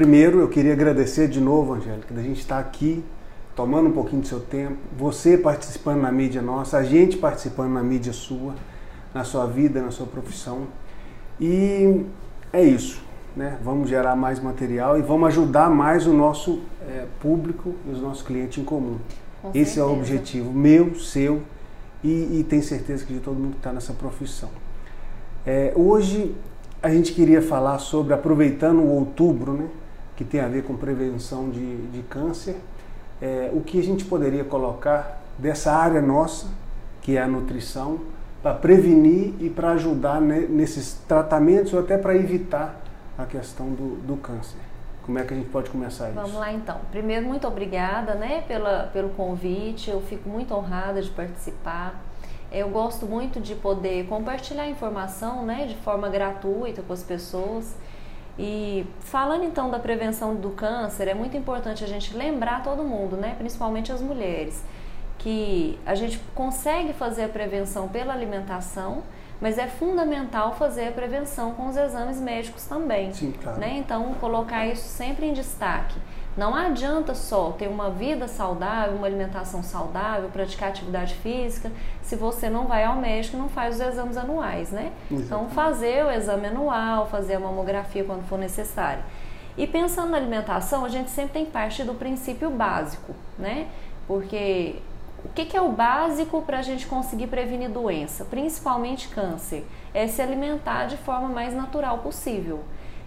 primeiro eu queria agradecer de novo, Angélica, da gente estar aqui tomando um pouquinho do seu tempo, você participando na mídia nossa, a gente participando na mídia sua, na sua vida, na sua profissão. E é isso, né? Vamos gerar mais material e vamos ajudar mais o nosso é, público e os nossos clientes em comum. Com Esse é o certeza. objetivo meu, seu e, e tenho certeza que de todo mundo que está nessa profissão. É, hoje a gente queria falar sobre, aproveitando o outubro, né, que tem a ver com prevenção de, de câncer, é, o que a gente poderia colocar dessa área nossa, que é a nutrição, para prevenir e para ajudar ne- nesses tratamentos ou até para evitar a questão do, do câncer. Como é que a gente pode começar isso? Vamos lá então. Primeiro, muito obrigada né, pela, pelo convite. Eu fico muito honrada de participar. Eu gosto muito de poder compartilhar informação né, de forma gratuita com as pessoas. E falando então da prevenção do câncer, é muito importante a gente lembrar todo mundo, né, principalmente as mulheres, que a gente consegue fazer a prevenção pela alimentação, mas é fundamental fazer a prevenção com os exames médicos também. Sim, claro. né? Então, colocar isso sempre em destaque. Não adianta só ter uma vida saudável, uma alimentação saudável, praticar atividade física, se você não vai ao médico e não faz os exames anuais, né? Então, Exatamente. fazer o exame anual, fazer a mamografia quando for necessário. E pensando na alimentação, a gente sempre tem parte do princípio básico, né? Porque o que, que é o básico para a gente conseguir prevenir doença, principalmente câncer? É se alimentar de forma mais natural possível.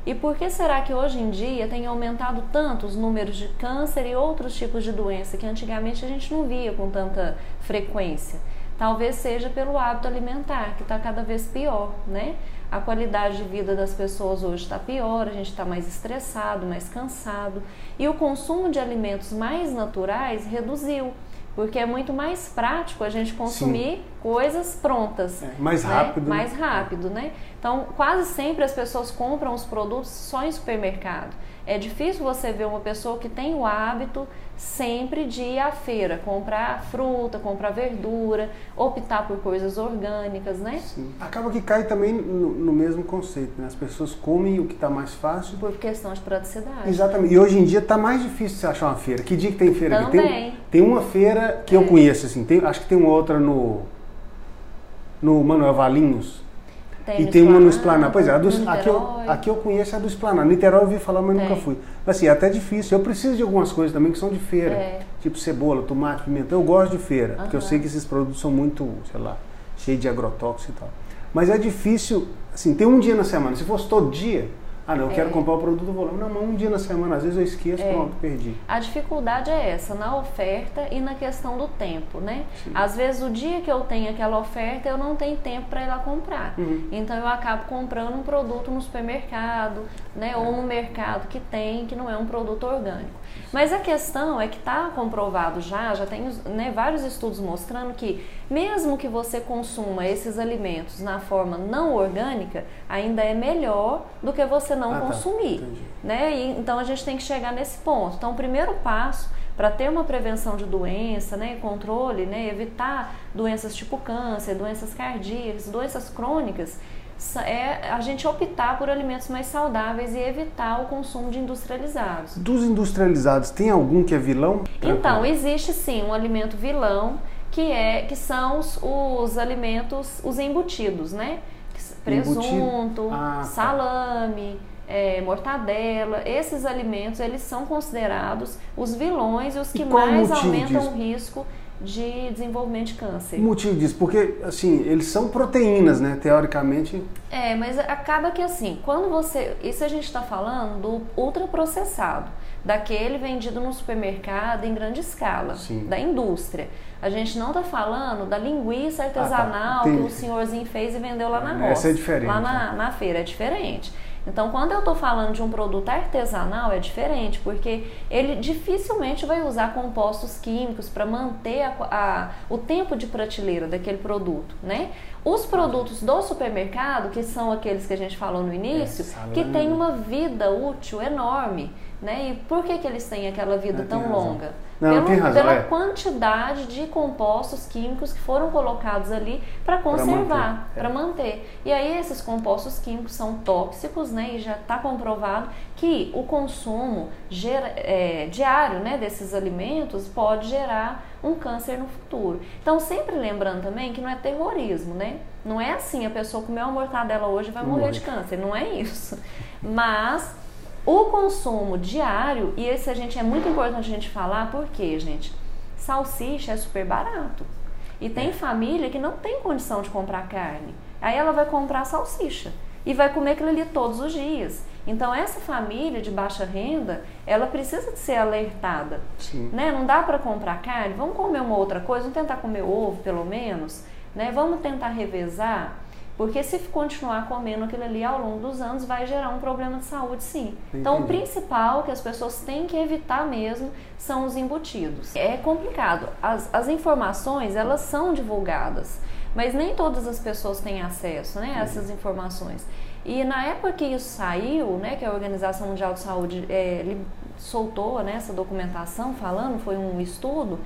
E por que será que hoje em dia tem aumentado tanto os números de câncer e outros tipos de doença que antigamente a gente não via com tanta frequência? Talvez seja pelo hábito alimentar, que está cada vez pior, né? A qualidade de vida das pessoas hoje está pior, a gente está mais estressado, mais cansado. E o consumo de alimentos mais naturais reduziu, porque é muito mais prático a gente consumir coisas prontas. É, mais né? rápido? Mais rápido, né? Então, quase sempre as pessoas compram os produtos só em supermercado. É difícil você ver uma pessoa que tem o hábito sempre de ir à feira, comprar fruta, comprar verdura, optar por coisas orgânicas, né? Sim. Acaba que cai também no, no mesmo conceito, né? As pessoas comem o que está mais fácil. Por questão de praticidade. Exatamente. E hoje em dia está mais difícil você achar uma feira. Que dia que tem feira aqui? Tem, Também. tem uma feira que eu conheço, assim. Tem, acho que tem uma outra no, no Manuel Valinhos. E no tem uma no Esplanada. Esplanada, Pois é, a do, no aqui, eu, aqui eu conheço a do Esplanada. Niterói eu ouvi falar, mas Tem. nunca fui. Mas assim, é até difícil. Eu preciso de algumas coisas também que são de feira. É. Tipo cebola, tomate, pimentão. Eu gosto de feira, porque eu sei que esses produtos são muito, sei lá, cheios de agrotóxicos e tal. Mas é difícil, assim, tem um dia na semana. Se fosse todo dia, ah não, eu quero É. comprar o produto, vou lá. Não, mas um dia na semana, às vezes eu esqueço, É. pronto, perdi. A dificuldade é essa, na oferta e na questão do tempo, né? Sim. Às vezes o dia que eu tenho aquela oferta, eu não tenho tempo para ir lá comprar. Uhum. Então eu acabo comprando um produto no supermercado, né? Ou no mercado que tem, que não é um produto orgânico. Mas a questão é que está comprovado já, já tem né, vários estudos mostrando que mesmo que você consuma esses alimentos na forma não orgânica, ainda é melhor do que você não Ah, tá. consumir Entendi. né? E, então a gente tem que chegar nesse ponto. Então, o primeiro passo para ter uma prevenção de doença, né, controle, né, evitar doenças tipo câncer, doenças cardíacas, doenças crônicas, é a gente optar por alimentos mais saudáveis e evitar o consumo de industrializados. Dos industrializados, tem algum que é vilão? Então, existe sim um alimento vilão que é que são os, os alimentos, os embutidos, né? Presunto, Ah, tá. salame, é, mortadela, esses alimentos eles são considerados os vilões e os E que o mais aumentam disso? o risco de desenvolvimento de câncer. O motivo disso, porque assim, eles são proteínas, né? Teoricamente. É, mas acaba que assim, quando você. Isso a gente está falando do ultraprocessado, daquele vendido no supermercado em grande escala, Sim. da indústria. A gente não está falando da linguiça artesanal que entendi. o senhorzinho fez e vendeu lá na Essa roça. é diferente, Lá na, né? na feira é diferente. Então, quando eu estou falando de um produto artesanal, é diferente, porque ele dificilmente vai usar compostos químicos para manter a- a- o tempo de prateleira daquele produto, né? Os produtos do supermercado, que são aqueles que a gente falou no início, É, que tem uma vida útil enorme, né? E por que, que eles têm aquela vida É, tão tem razão. Não, pelo, razão, pela é. quantidade de compostos químicos que foram colocados ali para conservar, para manter, é. manter. E aí esses compostos químicos são tóxicos, né? E já está comprovado que o consumo gera, é, diário né, desses alimentos pode gerar um câncer no futuro. Então, sempre lembrando também que não é terrorismo, né? Não é assim, a pessoa comeu uma mortadela hoje vai morrer de câncer, não é isso. Mas o consumo diário, e esse a gente é muito importante a gente falar, porque, gente, salsicha é super barato. E tem é. família que não tem condição de comprar carne. Aí ela vai comprar salsicha e vai comer aquilo ali todos os dias. Então essa família de baixa renda, ela precisa de ser alertada, Sim. né? Não dá para comprar carne, vamos comer uma outra coisa, vamos tentar comer ovo pelo menos, né? Vamos tentar revezar, porque se continuar comendo aquilo ali ao longo dos anos vai gerar um problema de saúde, sim. Entendi. Então o principal que as pessoas têm que evitar mesmo são os embutidos. É complicado. As, as informações elas são divulgadas, mas nem todas as pessoas têm acesso, né? A essas informações. E na época que isso saiu, né, que a Organização Mundial de Saúde é, soltou né, essa documentação falando, foi um estudo,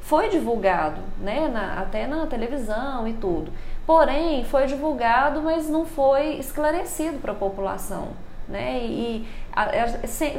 foi divulgado, né, na, até na televisão e tudo. Porém, foi divulgado, mas não foi esclarecido para a população. Né? E, a,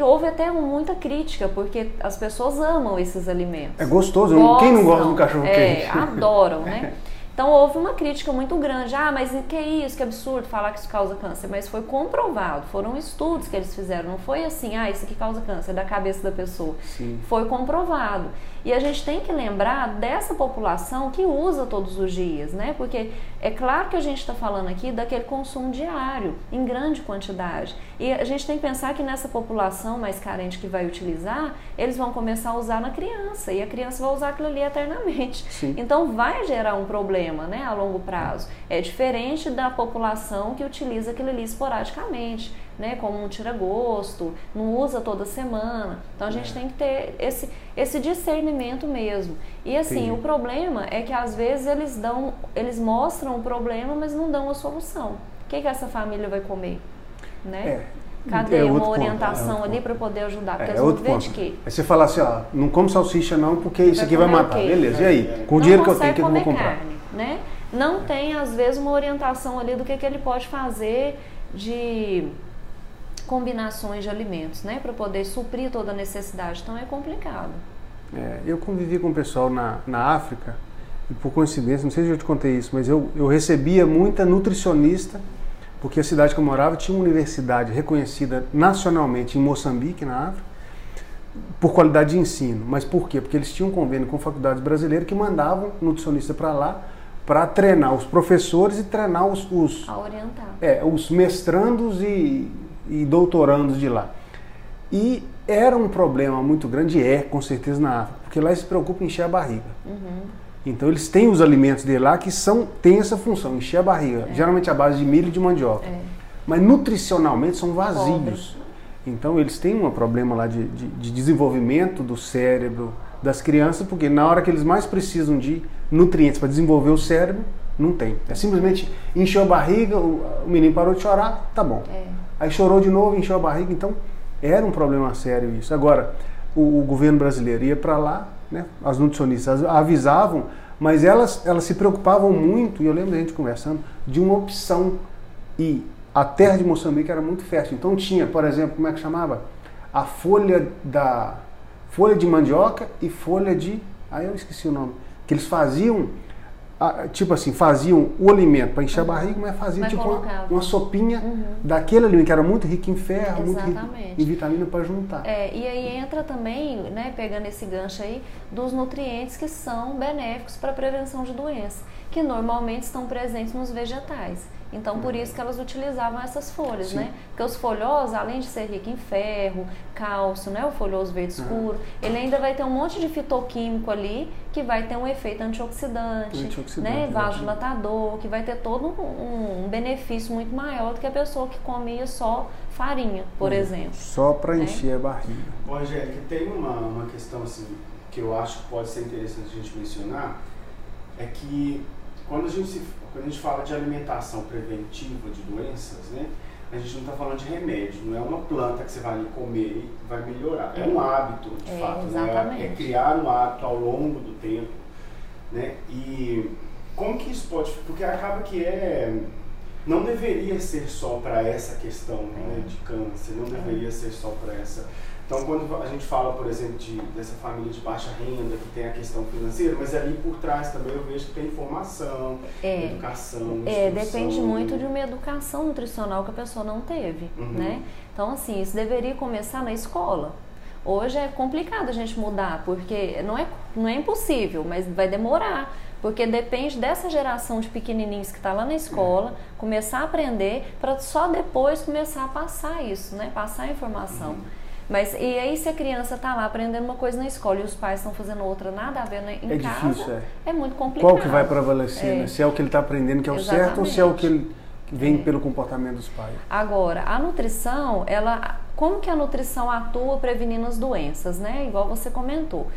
houve até muita crítica, porque as pessoas amam esses alimentos. É gostoso, Gostam, quem não gosta do cachorro é, quente? Adoram, né? Então houve uma crítica muito grande. Ah, mas que isso, que absurdo falar que isso causa câncer. Mas foi comprovado, foram estudos que eles fizeram. Não foi assim, ah, isso aqui causa câncer, é da cabeça da pessoa. Sim. Foi comprovado. E a gente tem que lembrar dessa população que usa todos os dias, né? Porque é claro que a gente está falando aqui daquele consumo diário, em grande quantidade. E a gente tem que pensar que nessa população mais carente que vai utilizar, eles vão começar a usar na criança. E a criança vai usar aquilo ali eternamente. Sim. Então vai gerar um problema, né? A longo prazo. É diferente da população que utiliza aquilo ali esporadicamente né, como um tira-gosto, não usa toda semana. Então a gente é. tem que ter esse, esse discernimento mesmo. E assim, Sim. o problema é que às vezes eles dão, eles mostram o problema, mas não dão a solução. O que, que essa família vai comer? Né? É. Cadê é uma orientação é ali para poder ajudar? Porque é, eles vão viver de quê? Aí você fala assim, ó, não come salsicha não, porque isso aqui vai matar. Beleza, e aí? Com o dinheiro que eu tenho, que eu vou comprar? Carne, né? Não tem, às vezes, uma orientação ali do que, que ele pode fazer de combinações de alimentos, né, para poder suprir toda a necessidade. Então é complicado. É, eu convivi com o pessoal na, na África e por coincidência, não sei se eu te contei isso, mas eu, eu recebia muita nutricionista, porque a cidade que eu morava tinha uma universidade reconhecida nacionalmente em Moçambique, na África, por qualidade de ensino. Mas por quê? Porque eles tinham um convênio com faculdades brasileiras que mandavam nutricionista para lá para treinar os professores e treinar os, os, a orientar. É, os mestrandos e e doutorandos de lá. E era um problema muito grande, é com certeza na África, porque lá eles se preocupam em encher a barriga. Uhum. Então eles têm os alimentos de lá que são, têm essa função, encher a barriga, é. geralmente a base de milho e de mandioca. É. Mas nutricionalmente são vazios. Pobre. Então eles têm um problema lá de, de, de, desenvolvimento do cérebro das crianças, porque na hora que eles mais precisam de nutrientes para desenvolver o cérebro, não tem. É simplesmente encheu a barriga, o, menino parou de chorar, tá bom. É. Aí chorou de novo, encheu a barriga, então era um problema sério isso. Agora, o, o governo brasileiro ia para lá, né, as nutricionistas avisavam, mas elas, elas se preocupavam muito, e eu lembro da gente conversando, de uma opção. E a terra de Moçambique era muito fértil. Então tinha, por exemplo, como é que chamava? A folha da folha de mandioca e folha de. Aí eu esqueci o nome. Que eles faziam tipo assim, faziam o alimento para encher a barriga, mas faziam tipo uma, uma, sopinha uhum. daquele alimento que era muito rico em ferro, Exatamente. muito rico em vitamina para juntar. É, e aí entra também, né, pegando esse gancho aí, dos nutrientes que são benéficos para a prevenção de doenças, que normalmente estão presentes nos vegetais. Então, por isso que elas utilizavam essas folhas, Sim. né? Porque os folhosos, além de ser rico em ferro, cálcio, né? O folhoso verde escuro, ele ainda vai ter um monte de fitoquímico ali que vai ter um efeito antioxidante, antioxidante né? Vasodilatador, que vai ter todo um, um, benefício muito maior do que a pessoa que comia só farinha, por hum. exemplo. Só para né? encher a barriga. Ô, Angélica, tem uma, uma questão assim que eu acho que pode ser interessante a gente mencionar, é que quando a gente, se, quando a gente fala de alimentação preventiva de doenças, né, a gente não está falando de remédio, não é uma planta que você vai ali comer e vai melhorar. É, é um hábito, de é, fato. Né? É criar um hábito ao longo do tempo. Né? E como que isso pode. Porque acaba que é. Não deveria ser só para essa questão né, de câncer, não deveria ser só para essa então, quando a gente fala, por exemplo, de, dessa família de baixa renda, que tem a questão financeira, mas ali por trás também eu vejo que tem informação, é, educação, É, depende muito de uma educação nutricional que a pessoa não teve, uhum. né? Então, assim, isso deveria começar na escola. Hoje é complicado a gente mudar, porque não é, não é impossível, mas vai demorar. Porque depende dessa geração de pequenininhos que está lá na escola, começar a aprender, para só depois começar a passar isso, né? Passar a informação. Uhum. Mas e aí se a criança está lá aprendendo uma coisa na escola e os pais estão fazendo outra, nada a ver né, em é casa, difícil, é. é muito complicado. Qual que vai prevalecer, é. né? Se é o que ele está aprendendo que é o Exatamente. certo ou se é o que ele vem é. pelo comportamento dos pais. Agora, a nutrição, ela, como que a nutrição atua prevenindo as doenças, né? Igual você comentou.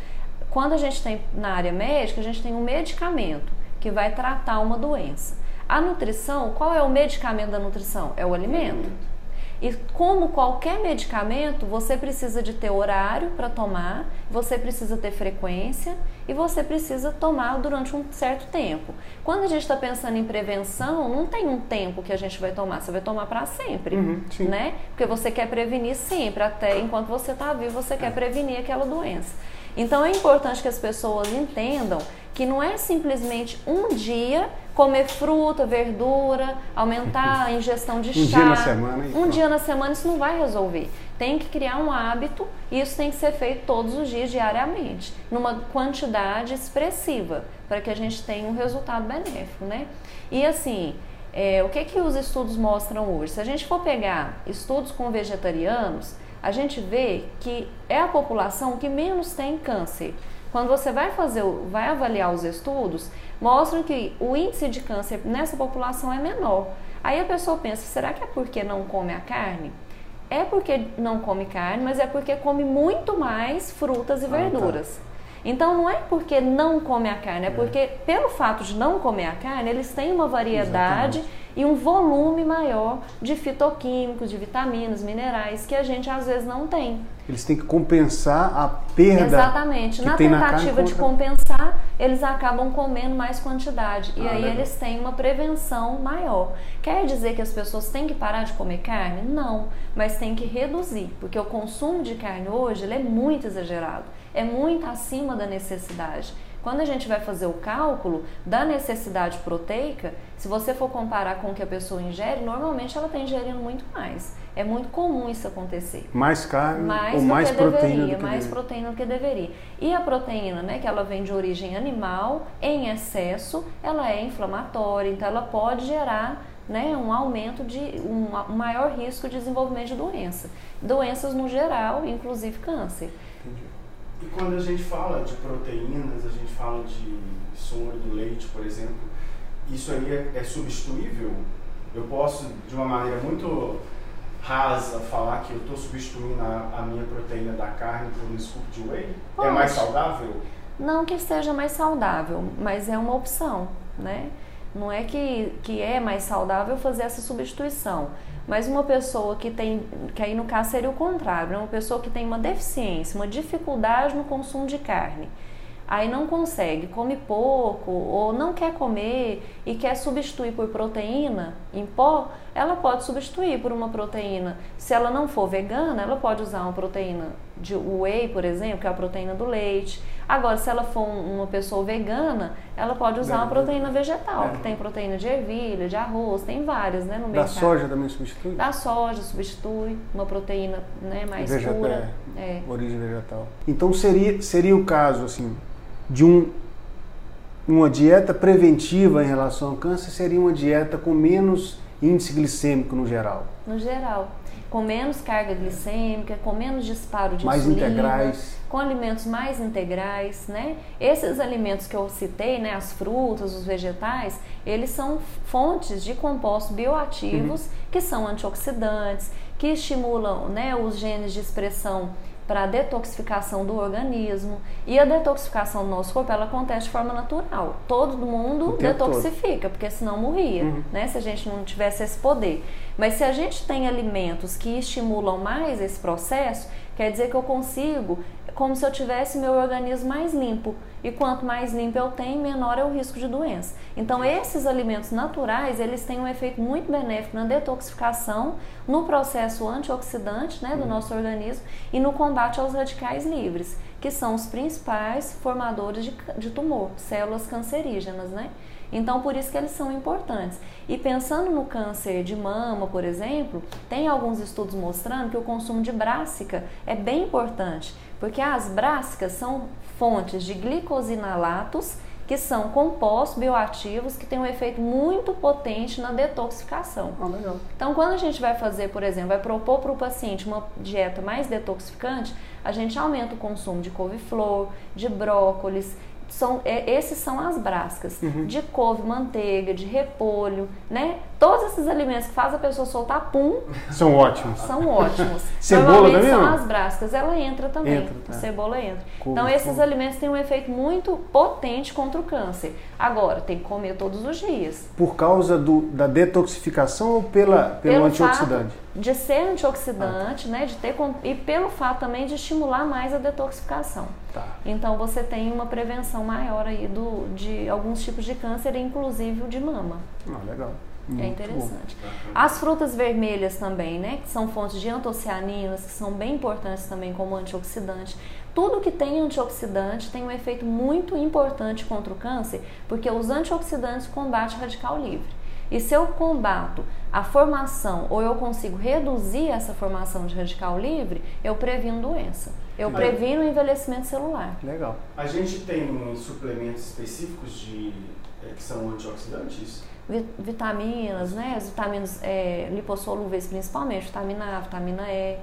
Quando a gente tem na área médica, a gente tem um medicamento que vai tratar uma doença. A nutrição, qual é o medicamento da nutrição? É o alimento. E como qualquer medicamento, você precisa de ter horário para tomar, você precisa ter frequência e você precisa tomar durante um certo tempo. Quando a gente está pensando em prevenção, não tem um tempo que a gente vai tomar, você vai tomar para sempre, uhum, né? Porque você quer prevenir sempre, até enquanto você está vivo, você quer é. prevenir aquela doença. Então é importante que as pessoas entendam que não é simplesmente um dia comer fruta, verdura, aumentar a ingestão de chá. Um dia na semana. Um dia na semana isso não vai resolver. Tem que criar um hábito e isso tem que ser feito todos os dias, diariamente, numa quantidade expressiva, para que a gente tenha um resultado benéfico, né? E assim, é, o que, que os estudos mostram hoje? Se a gente for pegar estudos com vegetarianos, a gente vê que é a população que menos tem câncer. Quando você vai fazer, vai avaliar os estudos, mostram que o índice de câncer nessa população é menor. Aí a pessoa pensa, será que é porque não come a carne? É porque não come carne, mas é porque come muito mais frutas e verduras. Ah, tá. Então não é porque não come a carne, é, é porque pelo fato de não comer a carne, eles têm uma variedade Exatamente. E um volume maior de fitoquímicos, de vitaminas, minerais que a gente às vezes não tem. Eles têm que compensar a perda. Exatamente. na tentativa na de compensar, eles acabam comendo mais quantidade. E ah, aí legal. eles têm uma prevenção maior. Quer dizer que as pessoas têm que parar de comer carne? Não. Mas tem que reduzir. Porque o consumo de carne hoje é muito exagerado é muito acima da necessidade. Quando a gente vai fazer o cálculo da necessidade proteica, se você for comparar com o que a pessoa ingere, normalmente ela está ingerindo muito mais. É muito comum isso acontecer. Mais carne mais ou mais proteína deveria, do que mais deveria. proteína do que deveria. E a proteína, né, que ela vem de origem animal, em excesso, ela é inflamatória, então ela pode gerar né, um aumento de um, um maior risco de desenvolvimento de doença. Doenças no geral, inclusive câncer. E quando a gente fala de proteínas, a gente fala de sombra do leite, por exemplo, isso aí é, é substituível? Eu posso, de uma maneira muito rasa, falar que eu estou substituindo a, a, minha proteína da carne por um scoop de whey? Pode. É mais saudável? Não que seja mais saudável, mas é uma opção, né? Não é que, que é mais saudável fazer essa substituição. Mas uma pessoa que tem, que aí no caso seria o contrário, né? uma pessoa que tem uma deficiência, uma dificuldade no consumo de carne, aí não consegue, come pouco ou não quer comer e quer substituir por proteína em pó, ela pode substituir por uma proteína. Se ela não for vegana, ela pode usar uma proteína de whey, por exemplo, que é a proteína do leite. Agora, se ela for uma pessoa vegana, ela pode usar uma proteína vegetal, é. que tem proteína de ervilha, de arroz, tem várias, né, no mercado. Da soja também substitui? Da soja substitui, uma proteína, né, mais Vegetal, pura. É, é. Origem vegetal. Então seria seria o caso assim de um uma dieta preventiva em relação ao câncer seria uma dieta com menos índice glicêmico no geral. No geral com menos carga glicêmica, com menos disparo de mais insulina, integrais. com alimentos mais integrais, né? Esses alimentos que eu citei, né, as frutas, os vegetais, eles são fontes de compostos bioativos uhum. que são antioxidantes, que estimulam, né, os genes de expressão para a detoxificação do organismo. E a detoxificação do nosso corpo, ela acontece de forma natural. Todo mundo detoxifica, todo. porque senão morria, uhum. né? Se a gente não tivesse esse poder. Mas se a gente tem alimentos que estimulam mais esse processo, quer dizer que eu consigo, como se eu tivesse meu organismo mais limpo. E quanto mais limpo eu tenho, menor é o risco de doença. Então, esses alimentos naturais, eles têm um efeito muito benéfico na detoxificação, no processo antioxidante né, do uhum. nosso organismo e no combate aos radicais livres, que são os principais formadores de, de tumor, células cancerígenas, né? Então, por isso que eles são importantes. E pensando no câncer de mama, por exemplo, tem alguns estudos mostrando que o consumo de brássica é bem importante, porque as brássicas são fontes de glicosinalatos, que são compostos bioativos que têm um efeito muito potente na detoxificação. Ah, legal. Então, quando a gente vai fazer, por exemplo, vai propor para o paciente uma dieta mais detoxificante, a gente aumenta o consumo de couve-flor, de brócolis, são, é, esses são as brascas, uhum. de couve, manteiga, de repolho, né? Todos esses alimentos que fazem a pessoa soltar pum. São ótimos. São ótimos. Cebola também? são as brascas, ela entra também. Entra, tá. Cebola entra. Então esses couve. alimentos têm um efeito muito potente contra o câncer. Agora, tem que comer todos os dias. Por causa do, da detoxificação ou pela, pelo, pelo antioxidante? de ser antioxidante, ah, tá. né, de ter e pelo fato também de estimular mais a detoxificação. Tá. Então você tem uma prevenção maior aí do, de alguns tipos de câncer, inclusive o de mama. Ah, legal. É Muito é interessante. Bom. As frutas vermelhas também, né, que são fontes de antocianinas, que são bem importantes também como antioxidante. Tudo que tem antioxidante tem um efeito muito importante contra o câncer, porque os antioxidantes combatem o radical livre. E se eu combato a formação ou eu consigo reduzir essa formação de radical livre, eu previno doença. Eu previno o envelhecimento celular. Legal. A gente tem suplementos específicos de, é, que são antioxidantes? Vitaminas, né? As vitaminas é, lipossolúveis principalmente, vitamina A, vitamina E.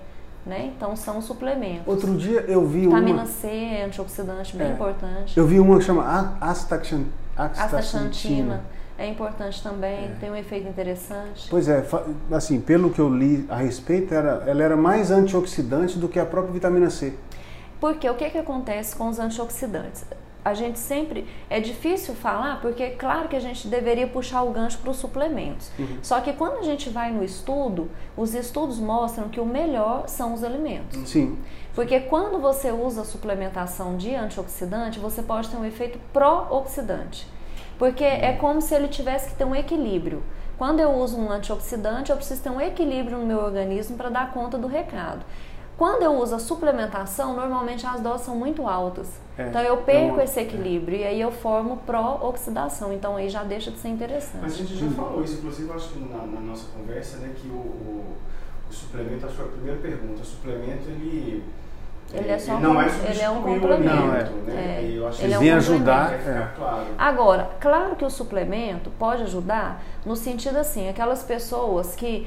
Né? Então são suplementos. Outro dia eu vi Vitamina uma... C, antioxidante, bem é. importante. Eu vi uma que chama astaxantina. Astaxantina é importante também, é. tem um efeito interessante. Pois é, assim, pelo que eu li a respeito, era, ela era mais antioxidante do que a própria vitamina C. Porque o que, que acontece com os antioxidantes? A gente sempre. É difícil falar, porque é claro que a gente deveria puxar o gancho para os suplementos. Uhum. Só que quando a gente vai no estudo, os estudos mostram que o melhor são os alimentos. Sim. Porque quando você usa a suplementação de antioxidante, você pode ter um efeito pró-oxidante. Porque é como se ele tivesse que ter um equilíbrio. Quando eu uso um antioxidante, eu preciso ter um equilíbrio no meu organismo para dar conta do recado. Quando eu uso a suplementação, normalmente as doses são muito altas. É, então eu perco então, esse equilíbrio é. e aí eu formo pró-oxidação. Então aí já deixa de ser interessante. Mas a gente já falou isso, inclusive acho que na, na nossa conversa, né, que o, o, o suplemento, acho que foi a primeira pergunta, o suplemento ele ele é só ele não é ele é um complemento. Não, é. Né? É. ele é um vem ajudar. É. Claro. Agora, claro que o suplemento pode ajudar no sentido assim, aquelas pessoas que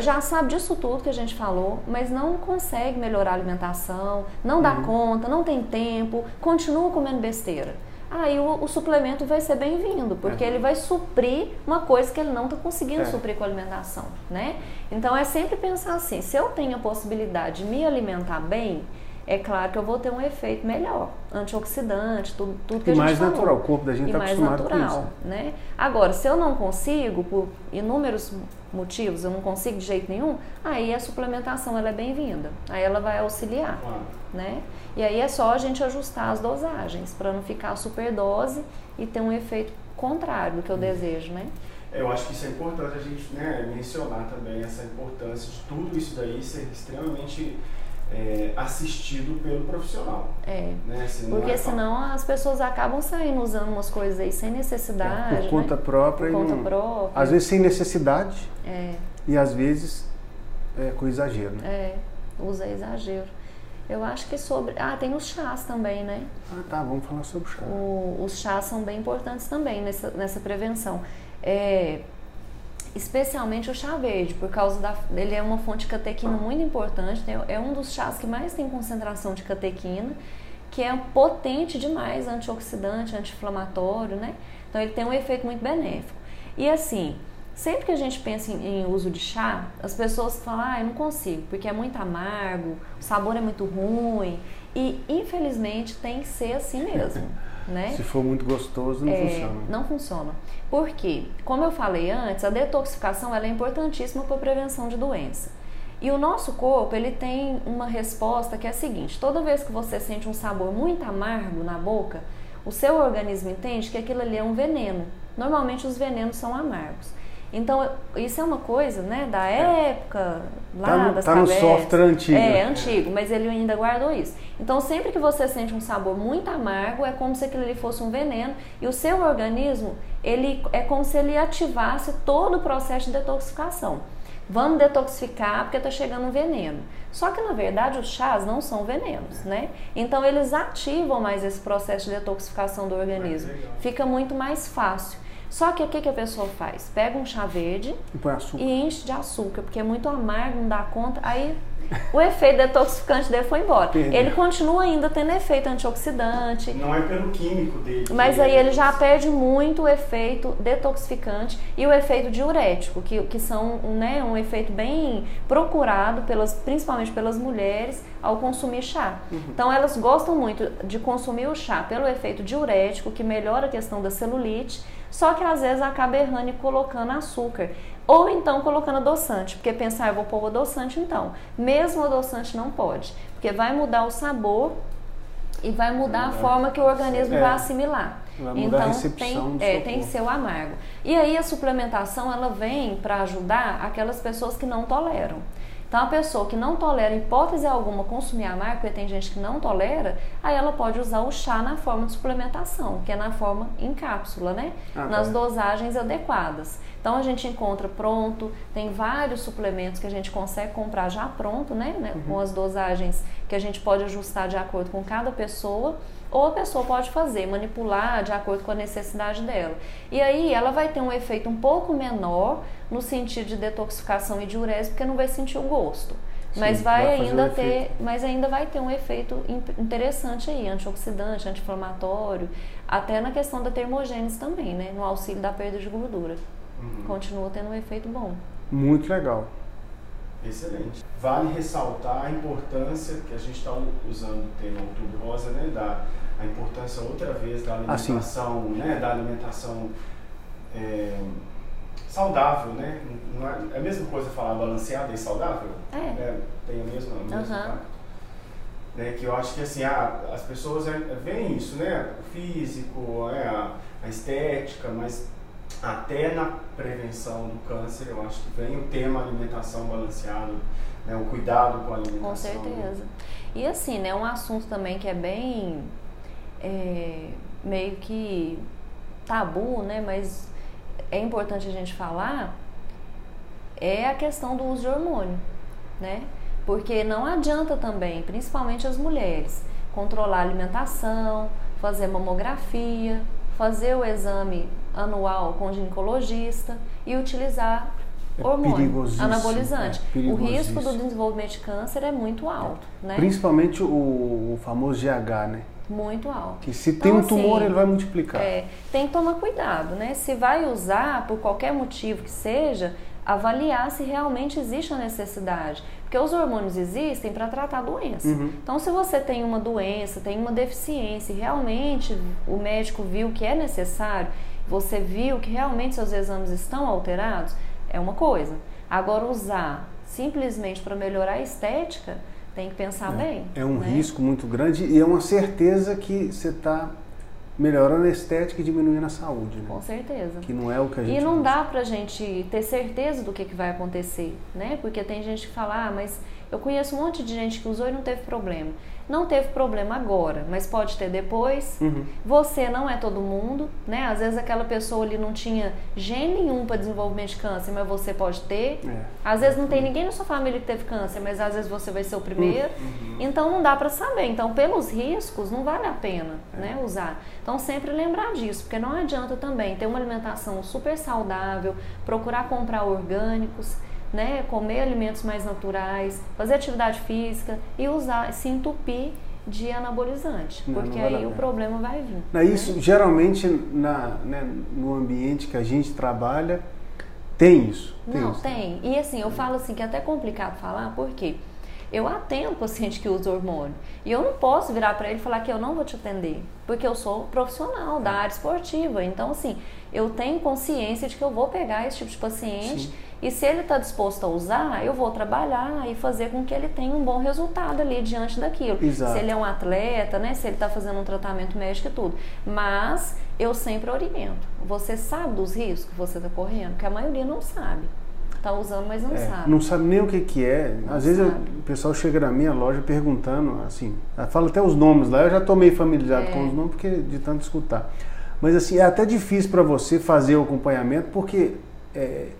já sabe disso tudo que a gente falou, mas não consegue melhorar a alimentação, não dá uhum. conta, não tem tempo, continua comendo besteira aí o, o suplemento vai ser bem-vindo, porque é. ele vai suprir uma coisa que ele não está conseguindo é. suprir com a alimentação, né? Então é sempre pensar assim, se eu tenho a possibilidade de me alimentar bem, é claro que eu vou ter um efeito melhor, antioxidante, tudo, tudo que e a gente mais falou. natural, o corpo da gente está acostumado natural, com isso. Né? Agora, se eu não consigo, por inúmeros motivos, eu não consigo de jeito nenhum, aí a suplementação ela é bem-vinda, aí ela vai auxiliar, né? E aí é só a gente ajustar as dosagens para não ficar superdose e ter um efeito contrário do que eu desejo, né? Eu acho que isso é importante a gente né, mencionar também essa importância de tudo isso daí ser extremamente é, assistido pelo profissional. É. Né? Senão Porque é senão as pessoas acabam saindo usando umas coisas aí sem necessidade. É, por conta né? própria. Por conta não, própria. Às vezes sem necessidade. É. E às vezes é, com exagero. Né? É, usa exagero. Eu acho que sobre. Ah, tem os chás também, né? Ah, tá. Vamos falar sobre chá. O, os chás são bem importantes também nessa, nessa prevenção. É, especialmente o chá verde, por causa da. Ele é uma fonte de catequina muito importante. é um dos chás que mais tem concentração de catequina, que é potente demais, antioxidante, anti-inflamatório, né? Então ele tem um efeito muito benéfico. E assim, Sempre que a gente pensa em, em, uso de chá, as pessoas falam, ah, eu não consigo, porque é muito amargo, o sabor é muito ruim. E infelizmente tem que ser assim mesmo. né? Se for muito gostoso, não é, funciona. Não funciona. Porque, como eu falei antes, a detoxificação é importantíssima para a prevenção de doença. E o nosso corpo, ele tem uma resposta que é a seguinte: toda vez que você sente um sabor muito amargo na boca, o seu organismo entende que aquilo ali é um veneno. Normalmente os venenos são amargos. Então, isso é uma coisa, né, da é. época lá tá no, das tá no software antigo. É, antigo, mas ele ainda guardou isso. Então, sempre que você sente um sabor muito amargo, é como se aquilo ali fosse um veneno e o seu organismo, ele é como se ele ativasse todo o processo de detoxificação. Vamos detoxificar porque está chegando um veneno. Só que na verdade os chás não são venenos, né? Então eles ativam mais esse processo de detoxificação do organismo. Fica muito mais fácil. Só que o que, que a pessoa faz? Pega um chá verde e, e enche de açúcar, porque é muito amargo, não dá conta. Aí o efeito detoxificante dele foi embora. Perdeu. Ele continua ainda tendo efeito antioxidante. Não é pelo químico dele. Mas aí ele já perde muito o efeito detoxificante e o efeito diurético, que, que são né, um efeito bem procurado, pelas, principalmente pelas mulheres, ao consumir chá. Uhum. Então elas gostam muito de consumir o chá pelo efeito diurético, que melhora a questão da celulite, só que às vezes acaba errando e colocando açúcar. Ou então colocando adoçante, porque pensar, ah, eu vou pôr o adoçante então. Mesmo o adoçante não pode, porque vai mudar o sabor e vai mudar a forma que o organismo é. vai assimilar. Vai então tem, é, tem que ser o amargo. E aí a suplementação ela vem para ajudar aquelas pessoas que não toleram. Então, a pessoa que não tolera, hipótese alguma, consumir amargo, porque tem gente que não tolera, aí ela pode usar o chá na forma de suplementação, que é na forma em cápsula, né? Ah, Nas tá. dosagens adequadas. Então, a gente encontra pronto, tem vários suplementos que a gente consegue comprar já pronto, né? né? Uhum. Com as dosagens que a gente pode ajustar de acordo com cada pessoa ou a pessoa pode fazer, manipular de acordo com a necessidade dela. E aí ela vai ter um efeito um pouco menor no sentido de detoxificação e diurese, porque não vai sentir o gosto. Sim, mas vai, vai ainda ter, efeito. mas ainda vai ter um efeito interessante aí, antioxidante, anti-inflamatório, até na questão da termogênese também, né, no auxílio da perda de gordura. Uhum. Continua tendo um efeito bom. Muito legal. Excelente. Vale ressaltar a importância que a gente está usando o tema Outubro Rosa, né, da a importância outra vez da ah, alimentação, ah, né, da alimentação é, saudável, né? Não é, é, a mesma coisa falar balanceada e saudável? É. é tem a mesma, a mesma uhum. né, que eu acho que assim, a, as pessoas é, veem isso, né? O físico, é, a, a estética, mas até na prevenção do câncer, eu acho que vem o tema alimentação balanceada, né, o cuidado com a alimentação. Com certeza. E assim, né, um assunto também que é bem é, meio que tabu, né, mas é importante a gente falar, é a questão do uso de hormônio, né? Porque não adianta também, principalmente as mulheres, controlar a alimentação, fazer mamografia, fazer o exame anual com ginecologista e utilizar é hormônio anabolizante. É o risco do desenvolvimento de câncer é muito alto, né? Principalmente o, o famoso GH, né? Muito alto. Que se então, tem um tumor, assim, ele vai multiplicar. É, tem que tomar cuidado, né? Se vai usar por qualquer motivo que seja, avaliar se realmente existe a necessidade. Porque os hormônios existem para tratar a doença. Uhum. Então, se você tem uma doença, tem uma deficiência e realmente o médico viu que é necessário, você viu que realmente seus exames estão alterados, é uma coisa. Agora, usar simplesmente para melhorar a estética, tem que pensar é, bem. É um né? risco muito grande e é uma certeza que você está melhorando a estética e diminuindo a saúde. Né? Com certeza. Que não é o que a gente. E não usa. dá pra gente ter certeza do que, que vai acontecer, né? Porque tem gente que fala, ah, mas eu conheço um monte de gente que usou e não teve problema. Não teve problema agora, mas pode ter depois. Uhum. Você não é todo mundo, né? Às vezes aquela pessoa ali não tinha gene nenhum para desenvolvimento de câncer, mas você pode ter. É. Às vezes não tem uhum. ninguém na sua família que teve câncer, mas às vezes você vai ser o primeiro. Uhum. Então não dá para saber. Então, pelos riscos, não vale a pena, é. né, usar. Então, sempre lembrar disso, porque não adianta também ter uma alimentação super saudável, procurar comprar orgânicos né, comer alimentos mais naturais, fazer atividade física e usar, se entupir de anabolizante, não, porque não aí o problema vai vir. Isso, né? geralmente, na, né, no ambiente que a gente trabalha, Tem isso? Tem não, isso. tem. E assim, eu falo assim que é até complicado falar, porque eu atendo paciente que usa hormônio. E eu não posso virar para ele e falar que eu não vou te atender, porque eu sou profissional da área esportiva. Então, assim, eu tenho consciência de que eu vou pegar esse tipo de paciente Sim. e se ele está disposto a usar, eu vou trabalhar e fazer com que ele tenha um bom resultado ali diante daquilo. Exato. Se ele é um atleta, né? Se ele está fazendo um tratamento médico e tudo. Mas eu sempre oriento. Você sabe dos riscos que você está correndo? Que a maioria não sabe. Está usando, mas não é, sabe. Não sabe nem o que, que é. Não Às vezes eu, o pessoal chega na minha loja perguntando, assim, fala até os nomes lá, eu já estou meio familiarizado é. com os nomes porque de tanto escutar. Mas assim, é até difícil para você fazer o acompanhamento porque é,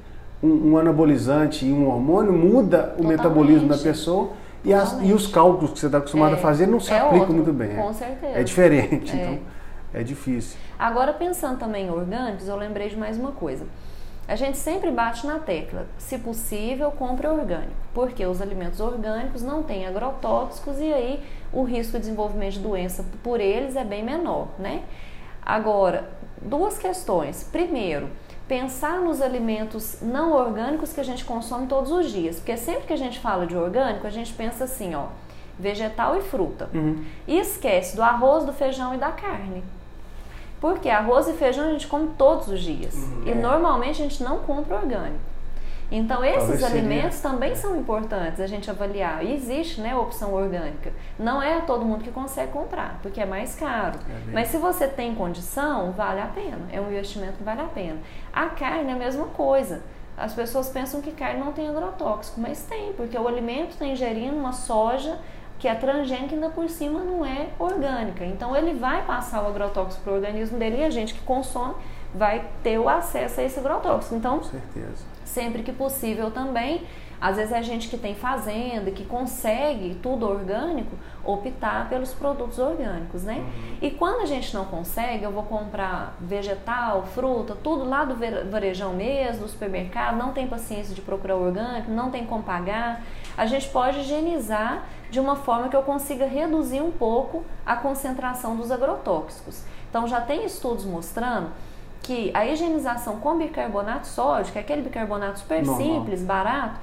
um, um, anabolizante e um hormônio muda o Totalmente. metabolismo da pessoa e, as, e, os cálculos que você está acostumado é, a fazer não se é aplicam outro, muito bem. Com é. certeza. É diferente, é. então é difícil. Agora, pensando também em orgânicos, eu lembrei de mais uma coisa. A gente sempre bate na tecla, se possível, compre orgânico, porque os alimentos orgânicos não têm agrotóxicos e aí o risco de desenvolvimento de doença por eles é bem menor, né? Agora, duas questões. Primeiro, pensar nos alimentos não orgânicos que a gente consome todos os dias, porque sempre que a gente fala de orgânico, a gente pensa assim, ó, vegetal e fruta. Uhum. E esquece do arroz, do feijão e da carne. Porque arroz e feijão a gente come todos os dias. Uhum, e é. normalmente a gente não compra orgânico. Então esses Talvez alimentos seria. também são importantes a gente avaliar. E existe, né, opção orgânica. Não é todo mundo que consegue comprar, porque é mais caro. É Mas se você tem condição, vale a pena. É um investimento que vale a pena. A carne é a mesma coisa. As pessoas pensam que carne não tem agrotóxico, mas tem, porque o alimento está ingerindo uma soja que é transgênica ainda por cima não é orgânica. Então ele vai passar o agrotóxico para o organismo dele e a gente que consome vai ter o acesso a esse agrotóxico. Então, Com certeza. sempre que possível também, às vezes é gente que tem fazenda, que consegue tudo orgânico, optar pelos produtos orgânicos, né? Uhum. E quando a gente não consegue, eu vou comprar vegetal, fruta, tudo lá do varejão mesmo, do supermercado, não tem paciência de procurar orgânico, não tem como pagar, a gente pode higienizar de uma forma que eu consiga reduzir um pouco a concentração dos agrotóxicos. Então já tem estudos mostrando que a higienização com bicarbonato sódico, aquele bicarbonato super Normal. simples, barato,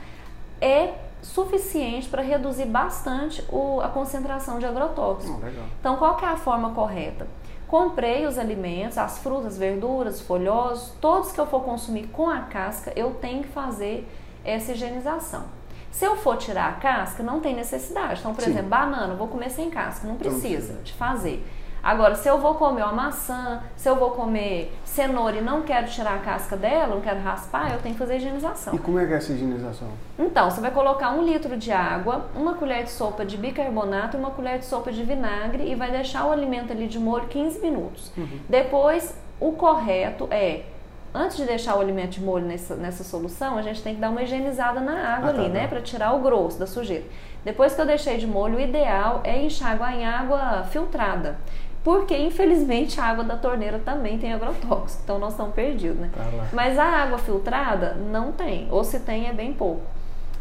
é suficiente para reduzir bastante o, a concentração de agrotóxicos. Oh, então, qual que é a forma correta? Comprei os alimentos, as frutas, verduras, folhosos, todos que eu for consumir com a casca, eu tenho que fazer essa higienização. Se eu for tirar a casca, não tem necessidade. Então, por Sim. exemplo, banana, vou comer sem casca, não precisa de fazer. Agora, se eu vou comer uma maçã, se eu vou comer cenoura e não quero tirar a casca dela, não quero raspar, eu tenho que fazer higienização. E como é que é essa higienização? Então, você vai colocar um litro de água, uma colher de sopa de bicarbonato e uma colher de sopa de vinagre e vai deixar o alimento ali de molho 15 minutos. Uhum. Depois, o correto é antes de deixar o alimento de molho nessa, nessa solução, a gente tem que dar uma higienizada na água ah, ali, tá, né? Para tirar o grosso da sujeira. Depois que eu deixei de molho, o ideal é enxaguar em água filtrada. Porque, infelizmente, a água da torneira também tem agrotóxico, então nós estamos perdidos, né? Tá Mas a água filtrada não tem, ou se tem é bem pouco.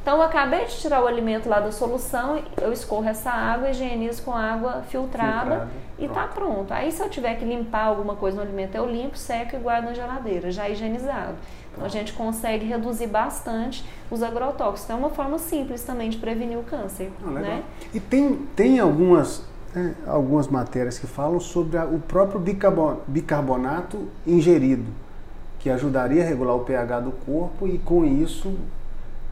Então eu acabei de tirar o alimento lá da solução, eu escorro essa água, higienizo com água filtrada, e está pronto. Aí se eu tiver que limpar alguma coisa no alimento, eu limpo, seco e guardo na geladeira, já higienizado. Então a gente consegue reduzir bastante os agrotóxicos. Então é uma forma simples também de prevenir o câncer. Ah, né? E tem, tem algumas, né, algumas matérias que falam sobre a, o próprio bicarbonato ingerido, que ajudaria a regular o pH do corpo e com isso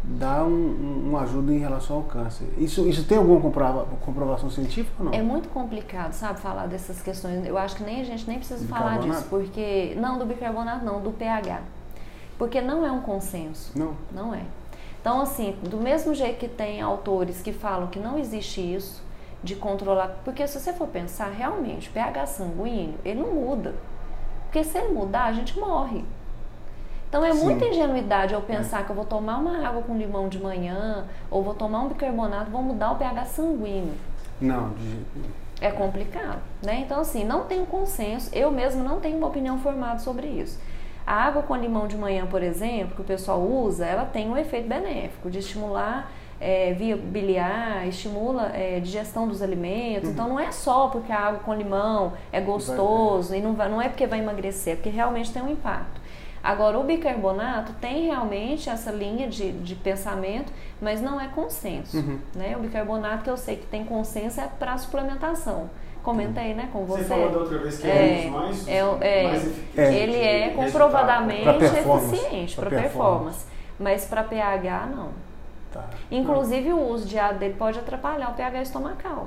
dá um, um, ajuda em relação ao câncer. Isso, isso tem alguma comprova, comprovação científica ou não? É muito complicado, sabe, falar dessas questões. Eu acho que nem a gente nem precisa falar disso, porque não do bicarbonato, não do pH, porque não é um consenso. Não. Não é. Então, assim, do mesmo jeito que tem autores que falam que não existe isso de controlar, porque se você for pensar, realmente, o pH sanguíneo, ele não muda. Porque se ele mudar, a gente morre. Então é Sim. muita ingenuidade eu pensar é. que eu vou tomar uma água com limão de manhã ou vou tomar um bicarbonato, vou mudar o pH sanguíneo. Não, de jeito nenhum. É complicado, né? Então assim, não tem consenso, eu mesmo não tenho uma opinião formada sobre isso. A água com limão de manhã, por exemplo, que o pessoal usa, ela tem um efeito benéfico de estimular é, via biliar, estimula é, digestão dos alimentos. Uhum. Então não é só porque a água com limão é gostoso vai, e não, vai, não é porque vai emagrecer, é porque realmente tem um impacto. Agora, o bicarbonato tem realmente essa linha de, de pensamento, mas não é consenso. Uhum. Né? O bicarbonato que eu sei que tem consenso é para suplementação. Comentei, né, com você. Você falou da outra vez que é, É, mais, é, é, mais eficazes ele é resultado. comprovadamente eficiente para performance. performance. Mas para pH, não. Tá. Inclusive, o uso diário dele pode atrapalhar o pH estomacal.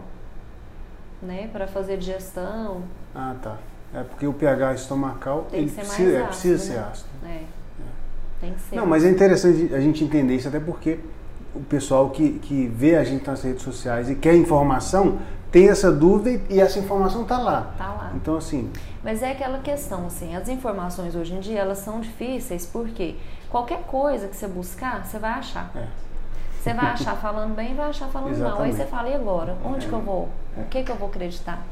Né? Para fazer digestão. Ah, tá. É porque o pH estomacal Tem ele que ser mais precisa, é, ácido, precisa né? ser ácido. É. Tem que ser. Não, mas é interessante a gente entender isso, até porque o pessoal que, que vê a gente nas redes sociais e quer informação tem essa dúvida e essa informação está lá. Tá lá. Então, assim, Mas é aquela questão, assim, as informações hoje em dia, elas são difíceis porque qualquer coisa que você buscar, você vai achar. é. Você vai achar falando bem e vai achar falando mal. Aí Exatamente. você fala, e agora? Onde que eu vou? É. O que que eu vou acreditar?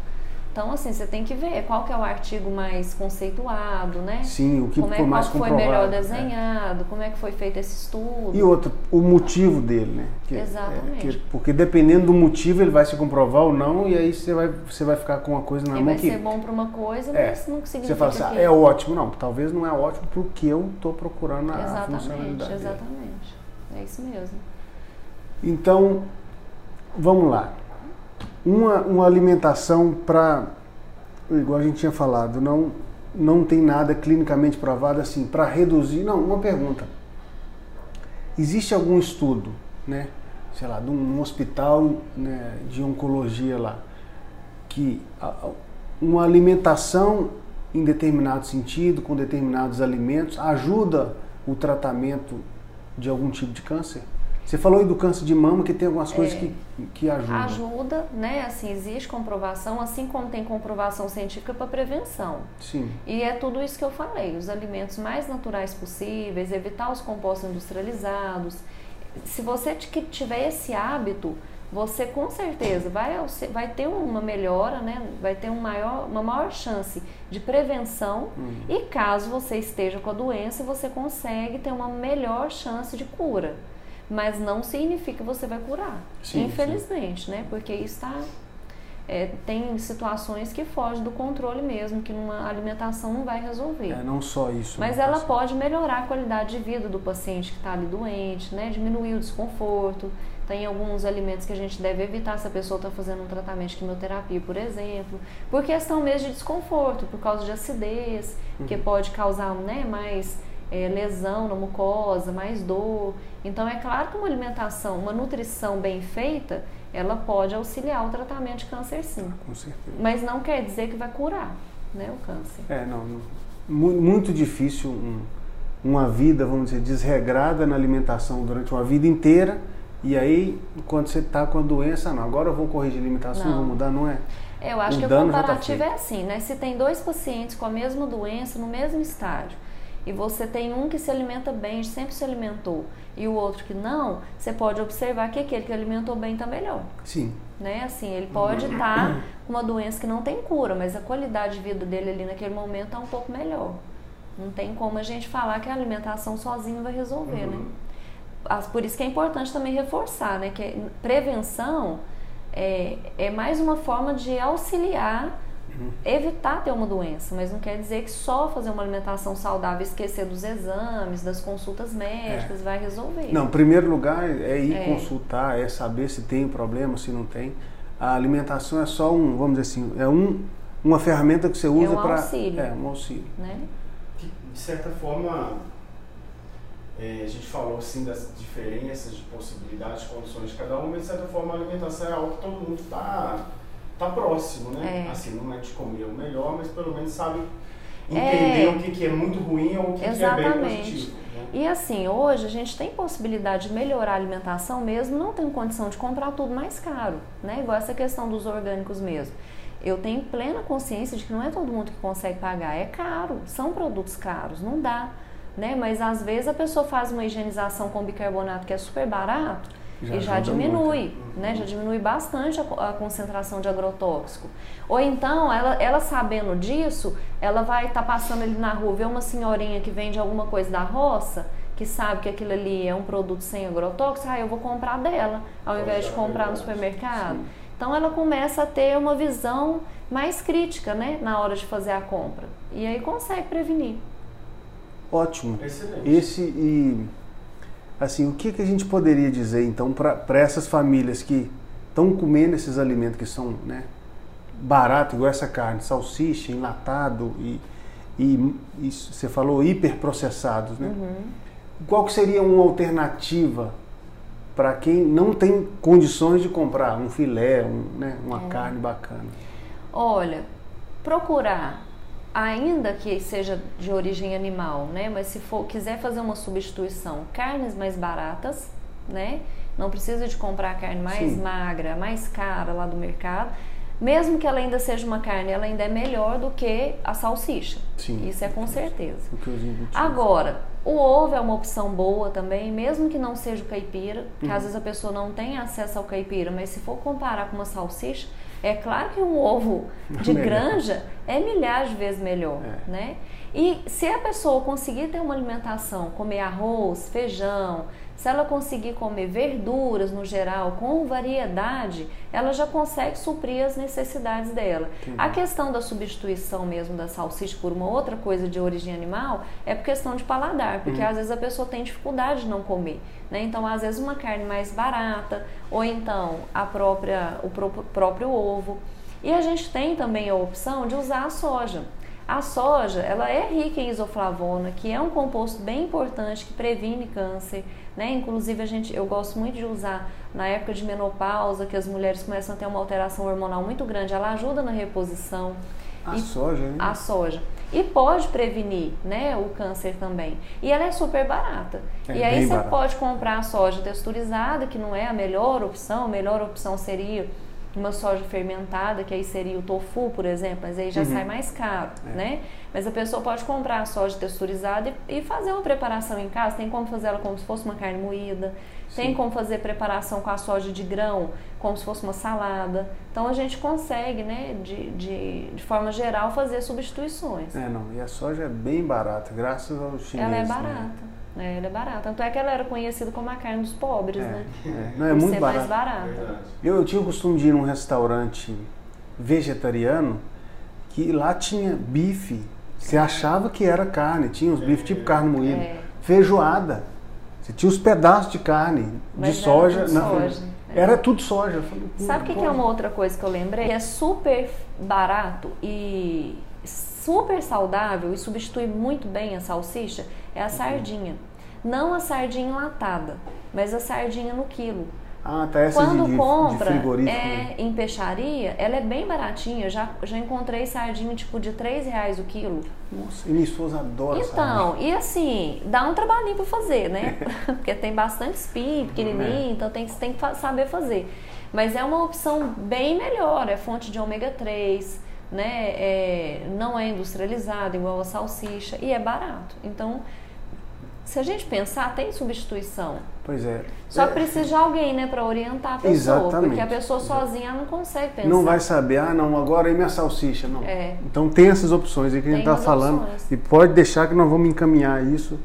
Então, assim, você tem que ver qual que é o artigo mais conceituado, né? sim, o que como é, for qual mais que foi comprovado. melhor é. desenhado, como é que foi feito esse estudo. E outro, o motivo dele, né? Que- Exatamente. é, que- porque dependendo do motivo, ele vai se comprovar ou não, e aí você vai, você vai ficar com uma coisa na E mão vai que ser bom para uma coisa, É. mas não significa você fala assim, ah, que... é ótimo. Não, talvez não é ótimo porque eu estou procurando a Exatamente, funcionalidade dele. exatamente. É isso mesmo. Então, vamos lá. Uma, uma alimentação para, igual a gente tinha falado, não, não tem nada clinicamente provado assim, para reduzir. Não, uma pergunta. Existe algum estudo, né, sei lá, de um hospital né, de oncologia lá, que uma alimentação em determinado sentido, com determinados alimentos, ajuda o tratamento de algum tipo de câncer? Você falou aí do câncer de mama que tem algumas coisas É. que, que ajudam. Ajuda, né? Assim, existe comprovação, assim como tem comprovação científica para prevenção. Sim. E é tudo isso que eu falei, os alimentos mais naturais possíveis, evitar os compostos industrializados. Se você tiver esse hábito, você com certeza vai, vai ter uma melhora, né? vai ter um maior, uma maior chance de prevenção Hum. e caso você esteja com a doença, você consegue ter uma melhor chance de cura. Mas não significa que você vai curar, Sim, infelizmente, né? Porque está é, tem situações que fogem do controle mesmo, que uma alimentação não vai resolver. É não só isso. Mas né, ela paciente? pode melhorar a qualidade de vida do paciente que está ali doente, né? Diminuir o desconforto. Tem alguns alimentos que a gente deve evitar se a pessoa está fazendo um tratamento de quimioterapia, por exemplo. Por questão mesmo de desconforto, por causa de acidez, que Uhum. pode causar né, mais é, lesão na mucosa, mais dor. Então é claro que uma alimentação, uma nutrição bem feita, ela pode auxiliar o tratamento de câncer sim. Com certeza. Mas não quer dizer que vai curar né, o câncer. É, não. não. Mu- Muito difícil um- uma vida, vamos dizer, desregrada na alimentação durante uma vida inteira. E aí, quando você está com a doença, não, agora eu vou corrigir a alimentação, Não. vou mudar, não é? Eu acho que o tá comparativo feito. é assim, né? Se tem dois pacientes com a mesma doença no mesmo estágio e você tem um que se alimenta bem, sempre se alimentou, e o outro que não, você pode observar que aquele que alimentou bem está melhor. Sim. Né? Assim, ele pode estar com uma doença que não tem cura, mas a qualidade de vida dele ali naquele momento está um pouco melhor. Não tem como a gente falar que a alimentação sozinha vai resolver, né? As- Por isso que é importante também reforçar, né? Que prevenção é, é mais uma forma de auxiliar, evitar ter uma doença, mas não quer dizer que só fazer uma alimentação saudável, esquecer dos exames, das consultas médicas, vai resolver. Não, em primeiro lugar é ir É. consultar, é saber se tem problema, se não tem. A alimentação é só um, vamos dizer assim, é um, uma ferramenta que você usa um para. auxílio. É, um auxílio. Né? Que, de certa forma, é, a gente falou assim das diferenças de possibilidades, de condições de cada um, mas de certa forma a alimentação é algo que todo mundo está tá próximo, né? É. Assim, não é de comer o melhor, mas pelo menos sabe É. entender o que, que é muito ruim ou o que, que é bem positivo. Né? E assim, hoje a gente tem possibilidade de melhorar a alimentação mesmo, não tem condição de comprar tudo mais caro, né? Igual essa questão dos orgânicos mesmo. Eu tenho plena consciência de que não é todo mundo que consegue pagar, é caro, são produtos caros, não dá, né? Mas às vezes a pessoa faz uma higienização com bicarbonato que é super barato Já e já diminui, muito. né? Já diminui bastante a, a concentração de agrotóxico. Ou então, ela, ela sabendo disso, ela vai estar passando ali na rua, vê uma senhorinha que vende alguma coisa da roça, que sabe que aquilo ali é um produto sem agrotóxico, ah, eu vou comprar dela, ao invés de comprar no supermercado. Sim. Então ela começa a ter uma visão mais crítica, né, na hora de fazer a compra. E aí consegue prevenir. ótimo. Excelente. Esse e assim, o que, que a gente poderia dizer então para essas famílias que estão comendo esses alimentos que são, né, barato, igual essa carne, salsicha, enlatado e, e, e você falou hiperprocessados, né? Uhum. Qual que seria uma alternativa para quem não tem condições de comprar um filé, um, né, uma É. carne bacana? Olha, procurar, ainda que seja de origem animal, né? Mas se for quiser fazer uma substituição, carnes mais baratas, né? Não precisa de comprar carne mais Sim. magra, mais cara lá do mercado. Mesmo que ela ainda seja uma carne, ela ainda é melhor do que a salsicha. Sim. Isso é com certeza. Agora, o ovo é uma opção boa também, mesmo que não seja o caipira, que às vezes a pessoa não tem acesso ao caipira, mas se for comparar com uma salsicha, é claro que um ovo de Melhor. granja é milhares de vezes melhor, É. né? E se a pessoa conseguir ter uma alimentação, comer arroz, feijão, se ela conseguir comer verduras no geral, com variedade, ela já consegue suprir as necessidades dela. A questão da substituição mesmo da salsicha por uma outra coisa de origem animal é por questão de paladar, porque às vezes a pessoa tem dificuldade de não comer. Né? Então, às vezes, uma carne mais barata, ou então a própria, o pró- próprio ovo. E a gente tem também a opção de usar a soja. A soja, ela é rica em isoflavona, que é um composto bem importante que previne câncer, né? Inclusive a gente, eu gosto muito de usar na época de menopausa, que as mulheres começam a ter uma alteração hormonal muito grande, ela ajuda na reposição. A E- soja, né? a soja. E pode prevenir, né, o câncer também. E ela é super barata. É e aí você barata. pode comprar a soja texturizada, que não é a melhor opção. A melhor opção seria uma soja fermentada, que aí seria o tofu, por exemplo, mas aí já Uhum. sai mais caro, É. né? Mas a pessoa pode comprar a soja texturizada e, e fazer uma preparação em casa. Tem como fazer ela como se fosse uma carne moída. Tem Sim. como fazer preparação com a soja de grão, como se fosse uma salada. Então a gente consegue, né, de, de, de forma geral, fazer substituições. É, não. E a soja é bem barata, graças aos chineses. ela é né? barata. né? Ela é barata. Tanto é que ela era conhecida como a carne dos pobres, É, né? é. Não, é Por muito ser barata. mais barata. Eu, eu tinha o costume de ir num restaurante vegetariano que lá tinha bife. Você achava que era carne, tinha os bifes tipo carne moída. É. Feijoada. Você tinha os pedaços de carne, Mas de era soja. tudo não, soja, é. Era tudo soja. Falei, Sabe o que, que é uma outra coisa que eu lembrei? É super barato e super saudável e substitui muito bem a salsicha é a sardinha. Não a sardinha enlatada, mas a sardinha no quilo. Ah, tá essa Quando de, compra de frigorífico. né? é, em peixaria, ela é bem baratinha. Já, já encontrei sardinha tipo de 3 reais o quilo. Nossa, e minha esposa adora Então, e assim, dá um trabalhinho para fazer, né? Porque tem bastante espinho É. pequenininho, então tem, que- tem que saber fazer. Mas é uma opção bem melhor, é fonte de ômega 3, né? É, não é industrializado igual a salsicha e é barato. Então, se a gente pensar, tem substituição. Pois é. Só É, precisa de alguém, né, para orientar a pessoa. Exatamente. Porque a pessoa sozinha não consegue pensar. Não vai saber, ah, não, agora é minha salsicha, não. É. Então tem essas opções aí que a gente Tem está falando. opções. E pode deixar que nós vamos encaminhar isso.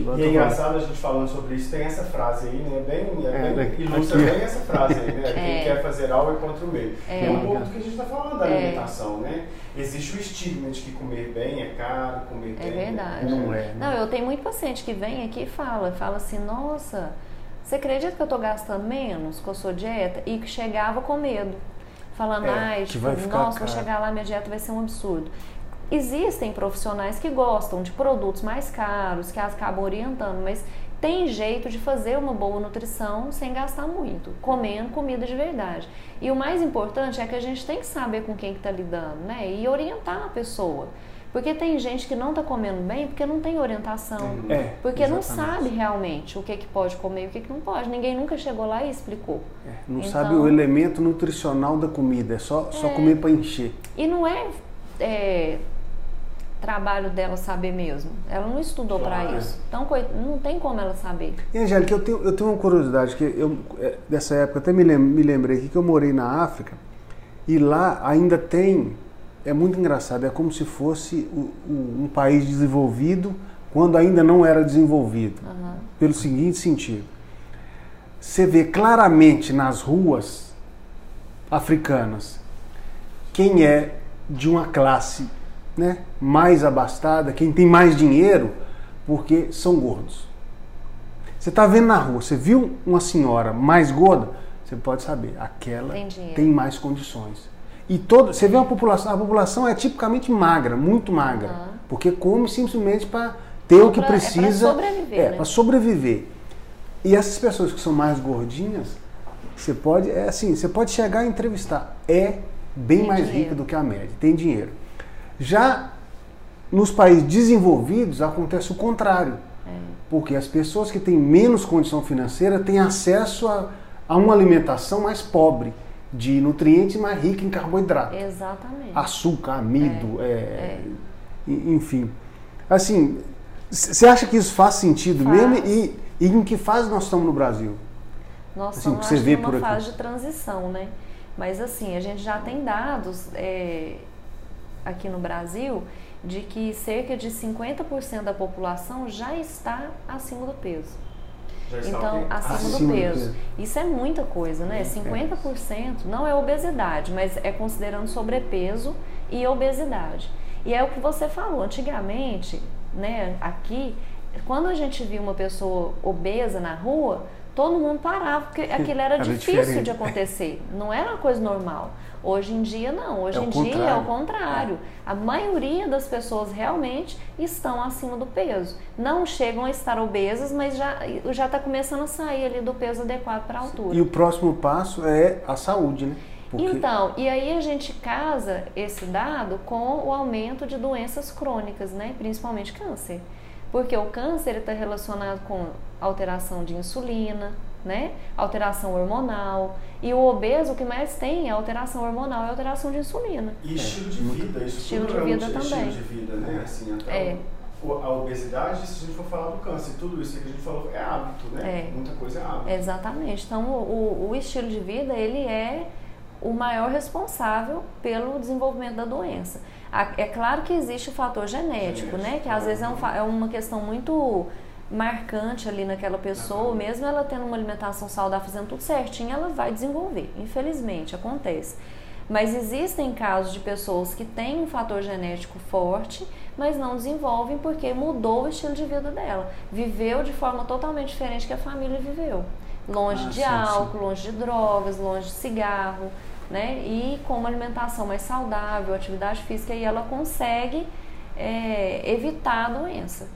Igual E é engraçado a gente falando sobre isso, tem essa frase aí, né? Bem, é É, bem, ilustra aqui. bem essa frase aí, né? Quem É. quer fazer algo é contra o meio. É. É, um pouco do que a gente está falando da É. alimentação, né? Existe o estigma de que comer bem é caro, comer É bem verdade. Não é. né? Não, eu tenho muito paciente que vem aqui e fala, fala assim, nossa, você acredita que eu tô gastando menos com a sua dieta? E que chegava com medo. Falando, É, ai, que tipo, vai ficar nossa, vou caro." chegar lá, minha dieta vai ser um absurdo. Existem profissionais que gostam de produtos mais caros, que acabam orientando, mas tem jeito de fazer uma boa nutrição sem gastar muito, comendo comida de verdade. E o mais importante é que a gente tem que saber com quem que está lidando, né? E orientar a pessoa. Porque tem gente que não está comendo bem porque não tem orientação. É, Porque não exatamente. sabe realmente o que, que pode comer e o que, que não pode. Ninguém nunca chegou lá e explicou. É, não Então- sabe o elemento nutricional da comida, é só, só É. comer para encher. E não é, é, trabalho dela saber mesmo. Ela não estudou para Claro. isso. Então não tem como ela saber. E Angélica, eu tenho, eu tenho uma curiosidade, que eu, é, dessa época, até me, lem- me lembrei aqui que eu morei na África e lá ainda tem, é muito engraçado, é como se fosse o- o- um país desenvolvido quando ainda não era desenvolvido. Aham. Pelo seguinte sentido, você vê claramente nas ruas africanas quem é de uma classe né, mais abastada, quem tem mais dinheiro, porque são gordos. Você está vendo na rua, você viu uma senhora mais gorda, você pode saber, aquela Tem tem mais condições. E todo, você vê uma população, a população é tipicamente magra, muito magra, Aham. porque come simplesmente para ter o que Pra- é precisa, sobreviver, é, né? para sobreviver. E essas pessoas que são mais gordinhas, você pode, é assim, você pode chegar e entrevistar, é bem Tem mais dinheiro. rica do que a média, tem dinheiro. Já nos países desenvolvidos acontece o contrário. É. Porque as pessoas que têm menos condição financeira têm acesso a, a uma alimentação mais pobre, de nutrientes mais rica em carboidrato, Exatamente. açúcar, amido, é, é. e- enfim. Assim, você acha que isso faz sentido Faz. mesmo? E, e em que fase nós estamos no Brasil? Nós Assim, estamos numa fase de transição, né? Mas assim, a gente já tem dados é, aqui no Brasil de que cerca de 50% da população já está acima do peso. Já está Então, acima, Acima do do peso. peso. Isso é muita coisa, né? 50% não é obesidade, mas é considerando sobrepeso e obesidade. E é o que você falou, antigamente, né, aqui, quando a gente via uma pessoa obesa na rua, todo mundo parava, porque aquilo era, Era difícil diferente. de acontecer, não era uma coisa normal. Hoje em dia não, hoje É em dia é o contrário. A maioria das pessoas realmente estão acima do peso. Não chegam a estar obesas, mas já já está começando a sair ali do peso adequado para a altura. E o próximo passo é a saúde, né? Porque Então, e aí a gente casa esse dado com o aumento de doenças crônicas, né? Principalmente câncer. Porque o câncer está relacionado com alteração de insulina, né? Alteração hormonal. E o obeso, o que mais tem é alteração hormonal e alteração de insulina. E estilo de muito- vida, isso Estilo tudo de é um vida estilo também. de vida, né? Assim, até É. o- a obesidade, se a gente for falar do câncer, tudo isso que a gente falou é hábito, né? É. Muita coisa é hábito. Exatamente. Então, o, o- estilo de vida, ele é o maior responsável pelo desenvolvimento da doença. É claro que existe o fator genético, Genético, né? Que às vezes é, um fa- é uma questão muito marcante ali naquela pessoa, mesmo ela tendo uma alimentação saudável, fazendo tudo certinho, ela vai desenvolver. Infelizmente, acontece. Mas existem casos de pessoas que têm um fator genético forte, mas não desenvolvem porque mudou o estilo de vida dela. Viveu de forma totalmente diferente que a família viveu. Longe Ah, de sim, sim. álcool, longe de drogas, longe de cigarro, né? E com uma alimentação mais saudável, atividade física, aí ela consegue é, evitar a doença.